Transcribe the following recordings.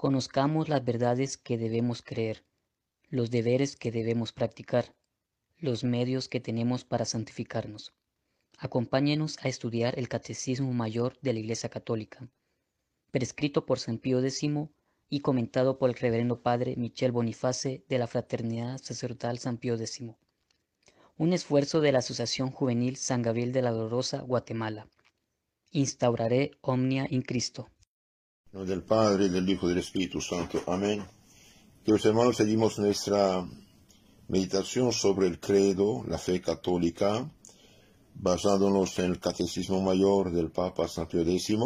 Conozcamos las verdades que debemos creer, los deberes que debemos practicar, los medios que tenemos para santificarnos. Acompáñenos a estudiar el Catecismo Mayor de la Iglesia Católica, prescrito por San Pío X y comentado por el Reverendo Padre Michel Boniface de la Fraternidad Sacerdotal San Pío X. Un esfuerzo de la Asociación Juvenil San Gabriel de la Dolorosa, Guatemala. Instauraré omnia in Cristo. Del Padre, del Hijo y del Espíritu Santo. Amén. Queridos hermanos, seguimos nuestra meditación sobre el credo, la fe católica, basándonos en el Catecismo Mayor del Papa San Pío X.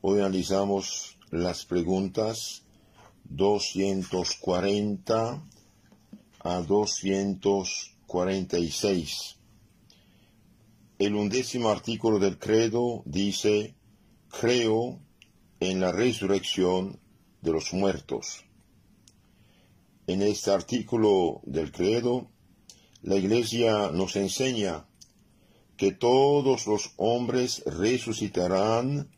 Hoy analizamos las preguntas 240 a 246. El undécimo artículo del credo dice, creo en la resurrección de los muertos. En este artículo del credo, la Iglesia nos enseña que todos los hombres resucitarán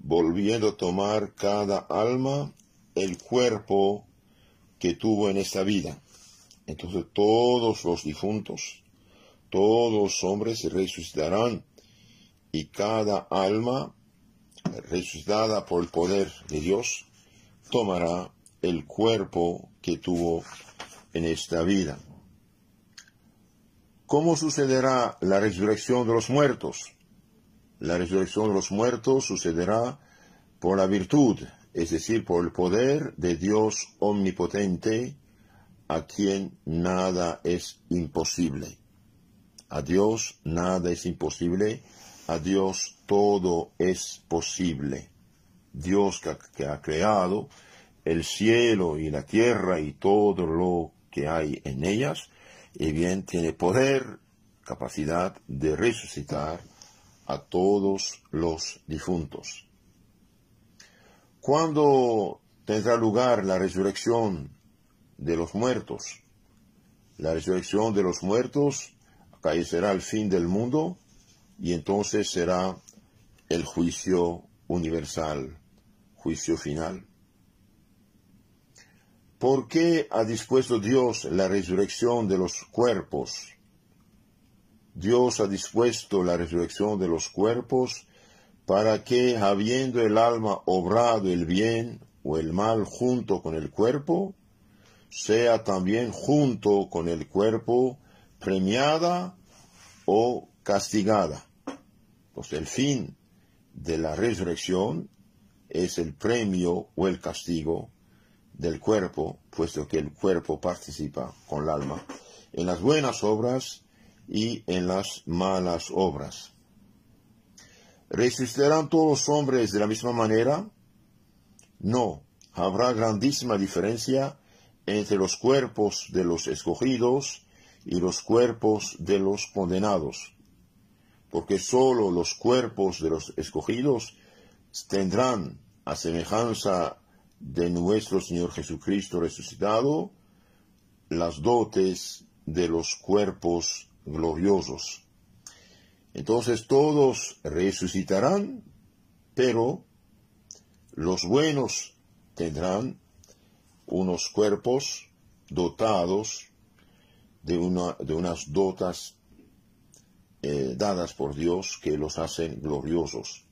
volviendo a tomar cada alma el cuerpo que tuvo en esta vida. Entonces todos los difuntos, todos los hombres resucitarán y cada alma resucitada por el poder de Dios tomará el cuerpo que tuvo en esta vida. ¿Cómo sucederá la resurrección de los muertos? La resurrección de los muertos sucederá por la virtud, es decir, por el poder de Dios omnipotente, a quien nada es imposible. A Dios nada es imposible, a Dios todo es posible. Dios que, ha creado el cielo y la tierra y todo lo que hay en ellas, y bien tiene poder, capacidad de resucitar a todos los difuntos. ¿Cuándo tendrá lugar la resurrección de los muertos? La resurrección de los muertos acaecerá al fin del mundo y entonces será el juicio universal, juicio final. ¿Por qué ha dispuesto Dios la resurrección de los cuerpos? Dios ha dispuesto la resurrección de los cuerpos para que, habiendo el alma obrado el bien o el mal junto con el cuerpo, sea también junto con el cuerpo premiada o castigada. Pues el fin de la resurrección es el premio o el castigo del cuerpo, puesto que el cuerpo participa con el alma en las buenas obras y en las malas obras. ¿Resucitarán todos los hombres de la misma manera? No, habrá grandísima diferencia entre los cuerpos de los escogidos y los cuerpos de los condenados, porque sólo los cuerpos de los escogidos tendrán, a semejanza de nuestro Señor Jesucristo resucitado, las dotes de los cuerpos gloriosos. Entonces todos resucitarán, pero los buenos tendrán unos cuerpos dotados de, una, de unas dotas eh, dadas por Dios que los hacen gloriosos.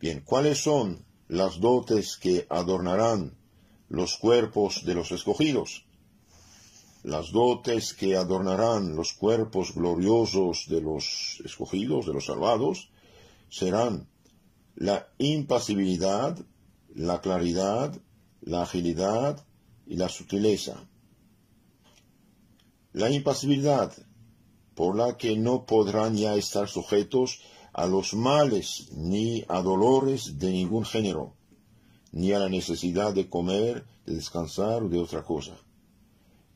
Bien, ¿cuáles son las dotes que adornarán los cuerpos de los escogidos? las dotes que adornarán los cuerpos gloriosos de los escogidos, de los salvados, serán la impasibilidad, la claridad, la agilidad y la sutileza. La impasibilidad, por la que no podrán ya estar sujetos a los males ni a dolores de ningún género, ni a la necesidad de comer, de descansar o de otra cosa.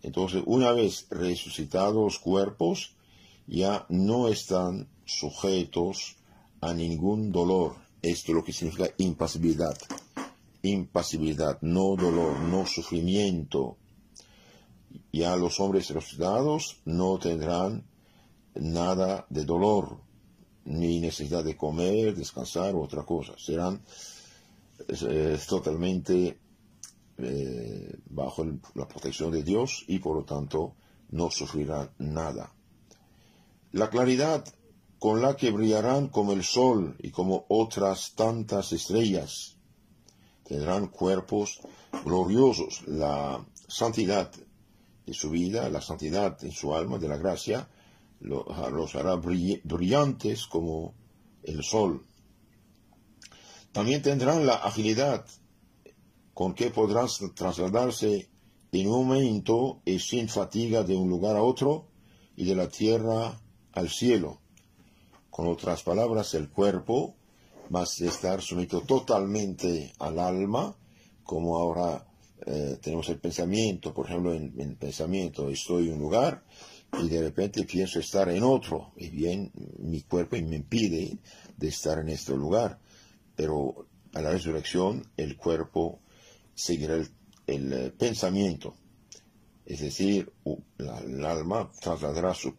Entonces, una vez resucitados los cuerpos, ya no están sujetos a ningún dolor. Esto es lo que significa impasibilidad. Impasibilidad, no dolor, no sufrimiento. Ya los hombres resucitados no tendrán nada de dolor, ni necesidad de comer, descansar u otra cosa. Serán totalmente eh, bajo la protección de Dios y por lo tanto no sufrirán nada. La claridad con la que brillarán como el sol y como otras tantas estrellas. Tendrán cuerpos gloriosos. La santidad de su vida, la santidad en su alma, de la gracia, los hará brillantes como el sol. También tendrán la agilidad con que podrán trasladarse en un momento y sin fatiga de un lugar a otro y de la tierra al cielo. Con otras palabras, el cuerpo va a estar sumido totalmente al alma, como ahora eh, tenemos el pensamiento, por ejemplo, en, el pensamiento estoy en un lugar y de repente pienso estar en otro, y bien, mi cuerpo me impide de estar en este lugar, pero a la resurrección el cuerpo seguirá el, eh, pensamiento, es decir, el alma trasladará su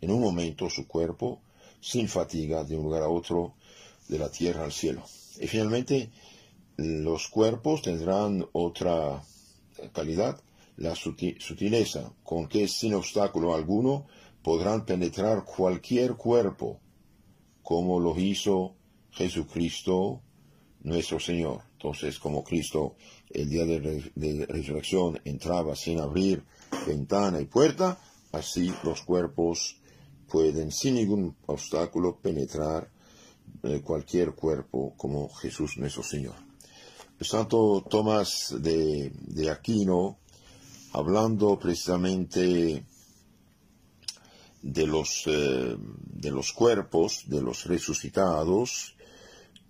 en un momento su cuerpo sin fatiga de un lugar a otro, de la tierra al cielo. Y finalmente, los cuerpos tendrán otra calidad, la sutileza, con que sin obstáculo alguno podrán penetrar cualquier cuerpo, como lo hizo Jesucristo nuestro Señor. Entonces, como Cristo el día de, resurrección entraba sin abrir ventana y puerta, así los cuerpos pueden sin ningún obstáculo penetrar eh, cualquier cuerpo como Jesús nuestro Señor. El santo Tomás de, Aquino, hablando precisamente de los, eh, de los cuerpos de los resucitados,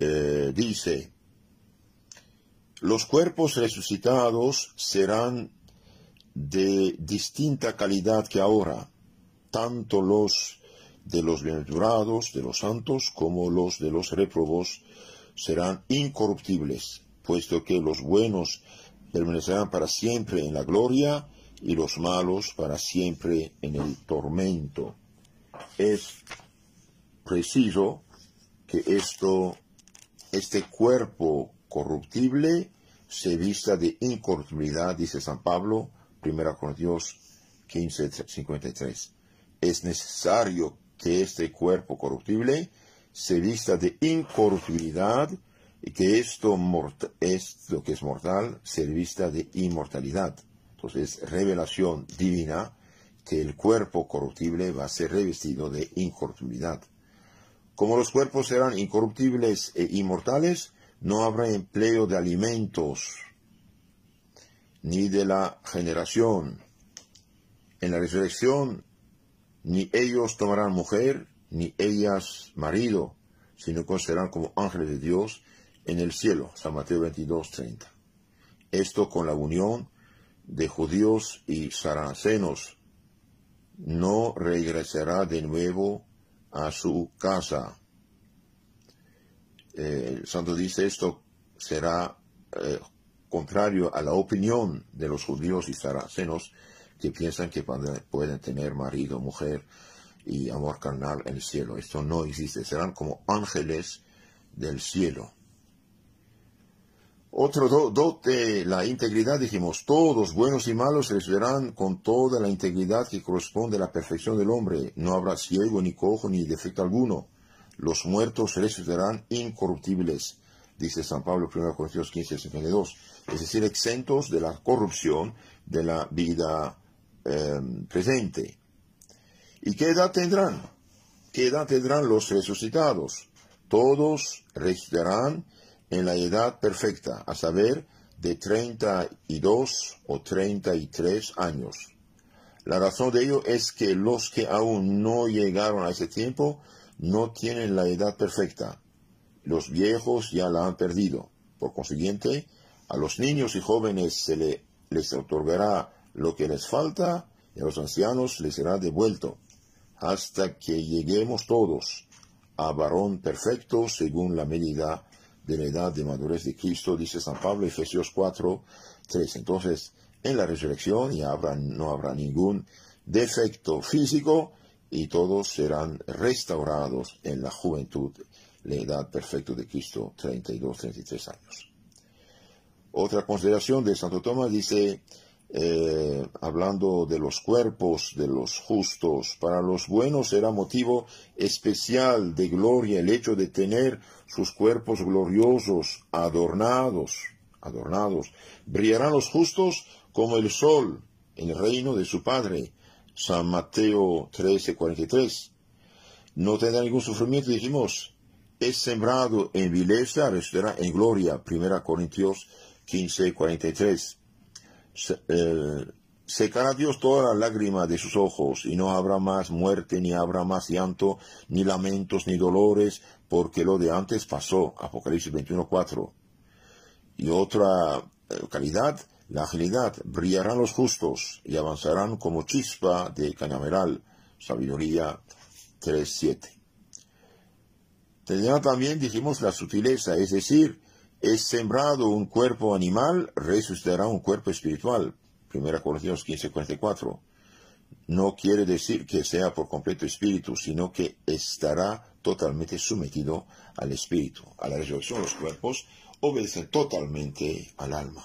eh, dice, los cuerpos resucitados serán de distinta calidad que ahora, tanto los de los bienaventurados, de los santos, como los de los réprobos, serán incorruptibles puesto que los buenos permanecerán para siempre en la gloria y los malos para siempre en el tormento. Es preciso que esto, este cuerpo corruptible se vista de incorruptibilidad, dice San Pablo, 1 Corintios 15, 53. Es necesario que este cuerpo corruptible se vista de incorruptibilidad que esto es lo que es mortal, se vista de inmortalidad. Entonces, revelación divina que el cuerpo corruptible va a ser revestido de incorruptibilidad. Como los cuerpos serán incorruptibles e inmortales, no habrá empleo de alimentos ni de la generación. En la resurrección, ni ellos tomarán mujer, ni ellas marido, sino que serán como ángeles de Dios en el cielo, San Mateo 22, 30. Esto con la unión de judíos y saracenos. No regresará de nuevo a su casa. El santo dice esto será eh, contrario a la opinión de los judíos y saracenos que piensan que pueden tener marido, mujer y amor carnal en el cielo. Esto no existe. Serán como ángeles del cielo. Otro dote, la integridad, dijimos, todos, buenos y malos, resucitarán con toda la integridad que corresponde a la perfección del hombre. No habrá ciego, ni cojo, ni defecto alguno. Los muertos resucitarán incorruptibles, dice San Pablo 1 Corintios 15, 52. Es decir, exentos de la corrupción de la vida em, presente. ¿Y qué edad tendrán? ¿Qué edad tendrán los resucitados? Todos resucitarán en la edad perfecta, a saber, de 32 o 33 años. La razón de ello es que los que aún no llegaron a ese tiempo no tienen la edad perfecta. Los viejos ya la han perdido. Por consiguiente, a los niños y jóvenes se les otorgará lo que les falta y a los ancianos les será devuelto, hasta que lleguemos todos a varón perfecto según la medida de la edad de madurez de Cristo, dice San Pablo, Efesios 4, 3. Entonces, en la resurrección ya no habrá ningún defecto físico y todos serán restaurados en la juventud, la edad perfecta de Cristo, 32, 33 años. Otra consideración de Santo Tomás dice, eh, hablando de los cuerpos de los justos, para los buenos será motivo especial de gloria el hecho de tener sus cuerpos gloriosos, adornados, adornados. Brillarán los justos como el sol en el reino de su Padre. San Mateo 13, 43. No tendrá ningún sufrimiento, dijimos. Es sembrado en vileza, resucitará en gloria. 1 Corintios 15, 43 eh, secará Dios toda la lágrima de sus ojos, y no habrá más muerte, ni habrá más llanto, ni lamentos, ni dolores, porque lo de antes pasó. Apocalipsis 21.4. Y otra eh, calidad, la agilidad. Brillarán los justos y avanzarán como chispa de cañameral. Sabiduría 3.7. Tendrá también, dijimos, la sutileza, es decir, es sembrado un cuerpo animal, resucitará un cuerpo espiritual. 1 Corintios 15, 44. No quiere decir que sea por completo espíritu, sino que estará totalmente sometido al espíritu. A la resurrección los cuerpos obedecen totalmente al alma.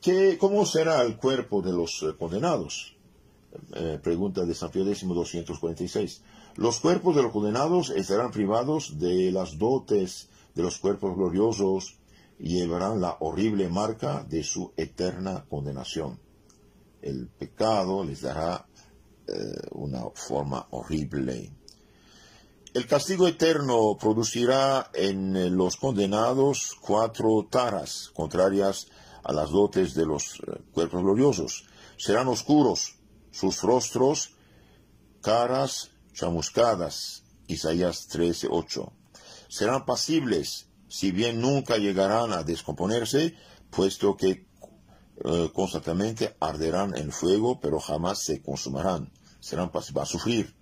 ¿Qué, ¿Cómo será el cuerpo de los eh, condenados? Eh, pregunta de San Pío X 246. Los cuerpos de los condenados estarán privados de las dotes de los cuerpos gloriosos llevarán la horrible marca de su eterna condenación. El pecado les dará eh, una forma horrible. El castigo eterno producirá en los condenados cuatro taras contrarias a las dotes de los eh, cuerpos gloriosos. Serán oscuros sus rostros, caras chamuscadas. Isaías 13:8 serán pasibles, si bien nunca llegarán a descomponerse, puesto que eh, constantemente arderán en fuego, pero jamás se consumarán. Serán pasibles, a sufrir.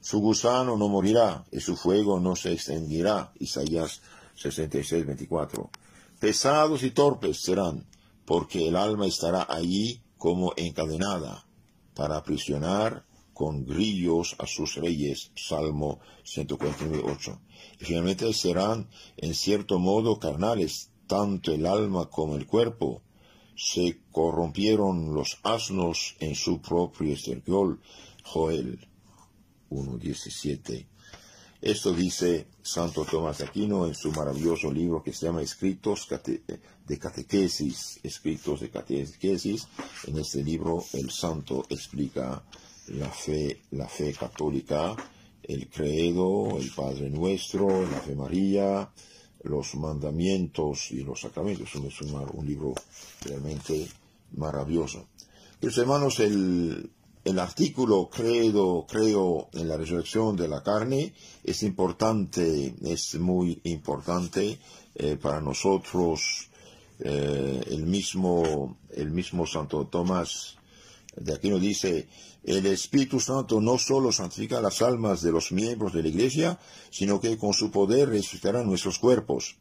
Su gusano no morirá y su fuego no se extinguirá. Isaías 66, 24. Pesados y torpes serán, porque el alma estará allí como encadenada para aprisionar con grillos a sus reyes. Salmo 148. Y finalmente serán en cierto modo carnales, tanto el alma como el cuerpo. Se corrompieron los asnos en su propio esterquiol. Joel 1.17. Esto dice Santo Tomás de Aquino en su maravilloso libro que se llama Escritos de Catequesis. Escritos de Catequesis. En este libro el santo explica la fe, la fe católica, el credo, el Padre Nuestro, la Fe María, los mandamientos y los sacramentos. Es un, libro realmente maravilloso. Pues hermanos, el, el artículo credo, creo en la resurrección de la carne es importante, es muy importante eh, para nosotros. Eh, el mismo, el mismo Santo Tomás de aquí nos dice, el Espíritu Santo no solo santifica las almas de los miembros de la Iglesia, sino que con su poder resucitará nuestros cuerpos.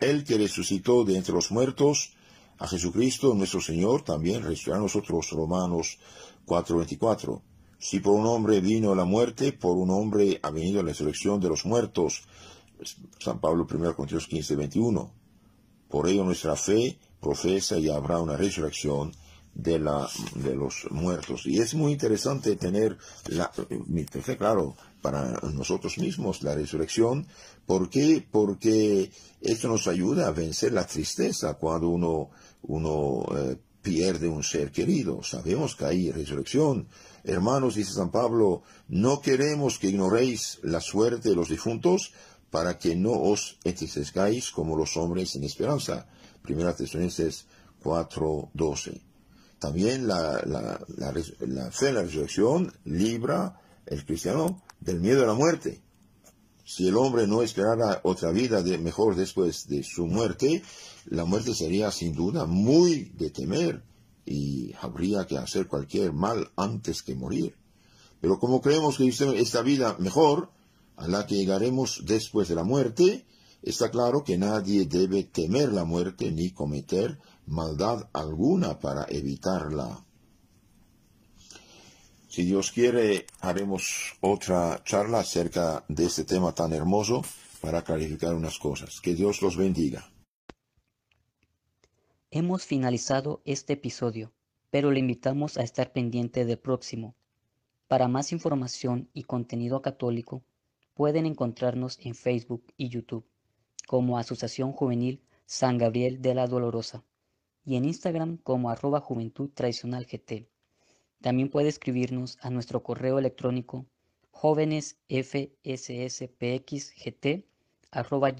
El que resucitó de entre los muertos a Jesucristo nuestro Señor, también resucitará a nosotros, Romanos 4:24. Si por un hombre vino la muerte, por un hombre ha venido la resurrección de los muertos. San Pablo 1 Corintios 15:21. Por ello nuestra fe profesa y habrá una resurrección de, la, de los muertos. Y es muy interesante tener, la, claro, para nosotros mismos la resurrección. ¿Por qué? Porque esto nos ayuda a vencer la tristeza cuando uno, uno eh, pierde un ser querido. Sabemos que hay resurrección. Hermanos, dice San Pablo, no queremos que ignoréis la suerte de los difuntos para que no os entristezcáis como los hombres sin esperanza. Primera Tesalonicenses 4.12. También la, fe en la resurrección libra el cristiano del miedo a la muerte. Si el hombre no esperara otra vida mejor después de su muerte, la muerte sería sin duda muy de temer y habría que hacer cualquier mal antes que morir. Pero como creemos que esta vida mejor, a la que llegaremos después de la muerte, está claro que nadie debe temer la muerte ni cometer maldad alguna para evitarla. Si Dios quiere, haremos otra charla acerca de este tema tan hermoso para clarificar unas cosas. Que Dios los bendiga. Hemos finalizado este episodio, pero le invitamos a estar pendiente del próximo. Para más información y contenido católico, pueden encontrarnos en Facebook y YouTube como Asociación Juvenil San Gabriel de la Dolorosa y en Instagram como arroba Juventud Tradicional GT. También puede escribirnos a nuestro correo electrónico jóvenesfsspxgt arroba